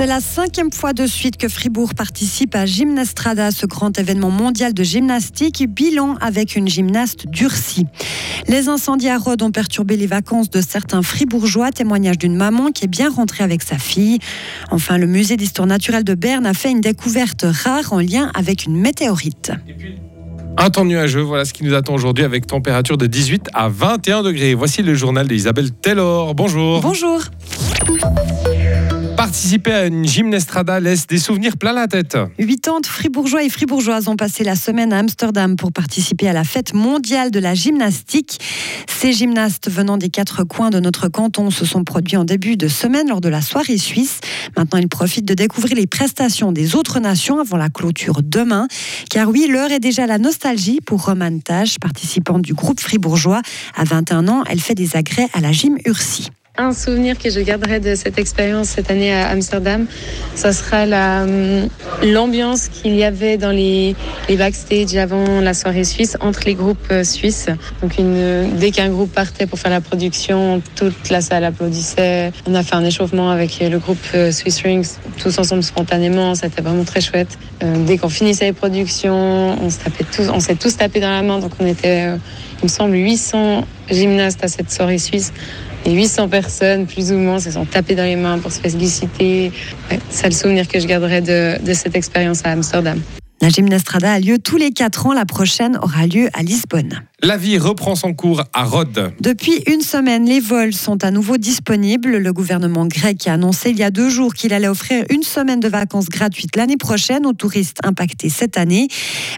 C'est la cinquième fois de suite que Fribourg participe à Gymnastrada, ce grand événement mondial de gymnastique, bilan avec une gymnaste durcie. Les incendies à Rhodes ont perturbé les vacances de certains fribourgeois, témoignage d'une maman qui est bien rentrée avec sa fille. Enfin, le musée d'histoire naturelle de Berne a fait une découverte rare en lien avec une météorite. Un temps nuageux, voilà ce qui nous attend aujourd'hui avec température de 18 à 21 degrés. Voici le journal d'Isabelle Taylor. Bonjour. Bonjour. Participer à une gymnastrada laisse des souvenirs plein la tête. 80 fribourgeois et fribourgeoises ont passé la semaine à Amsterdam pour participer à la fête mondiale de la gymnastique. Ces gymnastes venant des quatre coins de notre canton se sont produits en début de semaine lors de la soirée suisse. Maintenant, ils profitent de découvrir les prestations des autres nations avant la clôture demain. Car oui, l'heure est déjà la nostalgie pour Romane Tage, participante du groupe fribourgeois. À 21 ans, elle fait des agrès à la gym Ursi. Un souvenir que je garderai de cette expérience cette année à Amsterdam, ça sera hum, l'ambiance qu'il y avait dans les, backstage avant la soirée suisse entre les groupes euh, suisses. Donc une, dès qu'un groupe partait pour faire la production, toute la salle applaudissait. On a fait un échauffement avec le groupe euh, Swiss Rings, tous ensemble spontanément. C'était vraiment très chouette. Euh, dès qu'on finissait les productions, on se tapait tous, s'est tous tapé dans la main. Donc on était, il me semble, 800 gymnastes à cette soirée suisse. Et 800 personnes, plus ou moins, se sont tapées dans les mains pour se féliciter. c'est le souvenir que je garderai de, de cette expérience à Amsterdam. La gymnastrada a lieu tous les 4 ans. La prochaine aura lieu à Lisbonne. La vie reprend son cours à Rhodes. Depuis une semaine, les vols sont à nouveau disponibles. Le gouvernement grec a annoncé il y a deux jours qu'il allait offrir une semaine de vacances gratuites l'année prochaine aux touristes impactés cette année.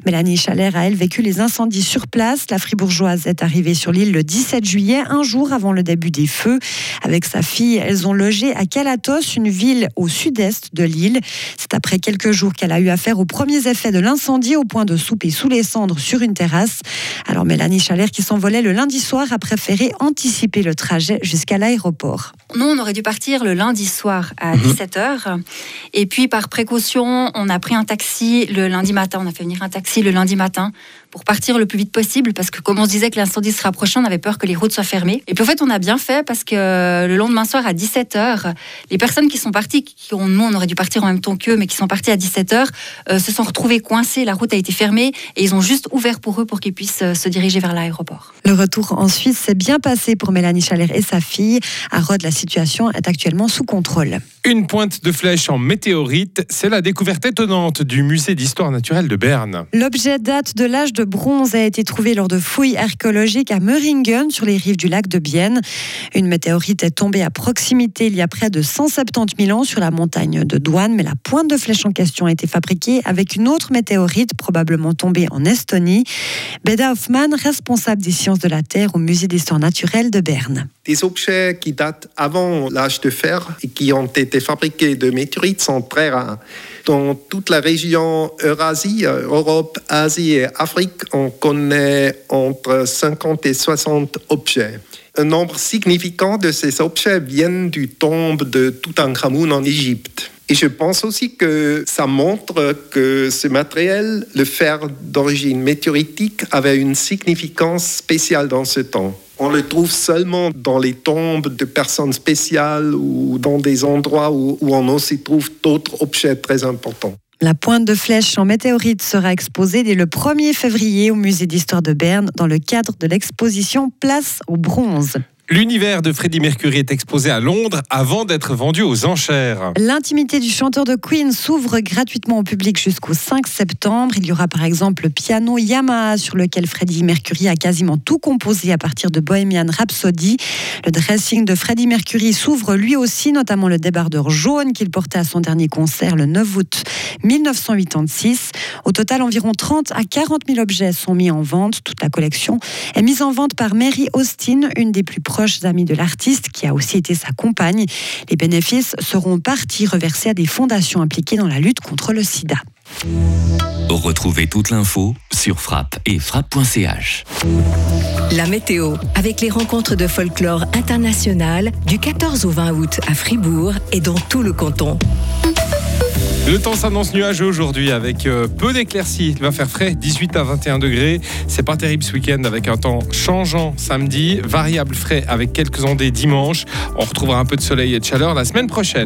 Mélanie Chalère a, elle, vécu les incendies sur place. La fribourgeoise est arrivée sur l'île le 17 juillet, un jour avant le début des feux. Avec sa fille, elles ont logé à Kalatos, une ville au sud-est de l'île. C'est après quelques jours qu'elle a eu affaire aux premiers effets de l'incendie au point de souper sous les cendres sur une terrasse. Alors Mélanie Mélanie qui s'envolait le lundi soir, a préféré anticiper le trajet jusqu'à l'aéroport. Nous, on aurait dû partir le lundi soir à 17h. Mhm. Et puis, par précaution, on a pris un taxi le lundi matin. On a fait venir un taxi le lundi matin pour partir le plus vite possible parce que comme on se disait que l'incendie se rapprochait, on avait peur que les routes soient fermées. Et puis en fait, on a bien fait parce que le lendemain soir à 17h, les personnes qui sont parties, qui ont, nous on aurait dû partir en même temps qu'eux, mais qui sont parties à 17h, euh, se sont retrouvées coincées, la route a été fermée et ils ont juste ouvert pour eux pour qu'ils puissent euh, se diriger vers l'aéroport. Le retour en Suisse s'est bien passé pour Mélanie Chaler et sa fille. À Rhodes, la situation est actuellement sous contrôle. Une pointe de flèche en météorite, c'est la découverte étonnante du musée d'histoire naturelle de Berne. L'objet date de l'âge de bronze a été trouvé lors de fouilles archéologiques à Meringen, sur les rives du lac de Bienne. Une météorite est tombée à proximité il y a près de 170 000 ans sur la montagne de Douane, mais la pointe de flèche en question a été fabriquée avec une autre météorite, probablement tombée en Estonie. Beda Hoffman, responsable des sciences de la Terre au musée d'histoire naturelle de Berne. Des objets qui datent avant l'âge de fer et qui ont été fabriqués de météorites sont très rares. Dans toute la région Eurasie, Europe, Asie et Afrique, on connaît entre 50 et 60 objets. Un nombre significant de ces objets viennent du tombe de Toutankhamun en Égypte. Et je pense aussi que ça montre que ce matériel, le fer d'origine météoritique, avait une significance spéciale dans ce temps. On le trouve seulement dans les tombes de personnes spéciales ou dans des endroits où, on aussi trouve d'autres objets très importants. La pointe de flèche en météorite sera exposée dès le 1er février au musée d'histoire de Berne dans le cadre de l'exposition Place au bronze. L'univers de Freddie Mercury est exposé à Londres avant d'être vendu aux enchères. L'intimité du chanteur de Queen s'ouvre gratuitement au public jusqu'au 5 septembre. Il y aura par exemple le piano Yamaha sur lequel Freddie Mercury a quasiment tout composé à partir de Bohemian Rhapsody. Le dressing de Freddie Mercury s'ouvre lui aussi, notamment le débardeur jaune qu'il portait à son dernier concert le 9 août 1986. Au total, environ 30 à 40 000 objets sont mis en vente. Toute la collection est mise en vente par Mary Austin, une des plus proches amis de l'artiste, qui a aussi été sa compagne. Les bénéfices seront partis reversés à des fondations impliquées dans la lutte contre le sida. Retrouvez toute l'info sur frappe et frappe.ch. La météo, avec les rencontres de folklore international du 14 au 20 août à Fribourg et dans tout le canton. Le temps s'annonce nuageux aujourd'hui avec euh, peu d'éclaircies. Il va faire frais, 18 à 21 degrés. C'est pas terrible ce week-end avec un temps changeant samedi, variable frais avec quelques ondées dimanche. On retrouvera un peu de soleil et de chaleur la semaine prochaine.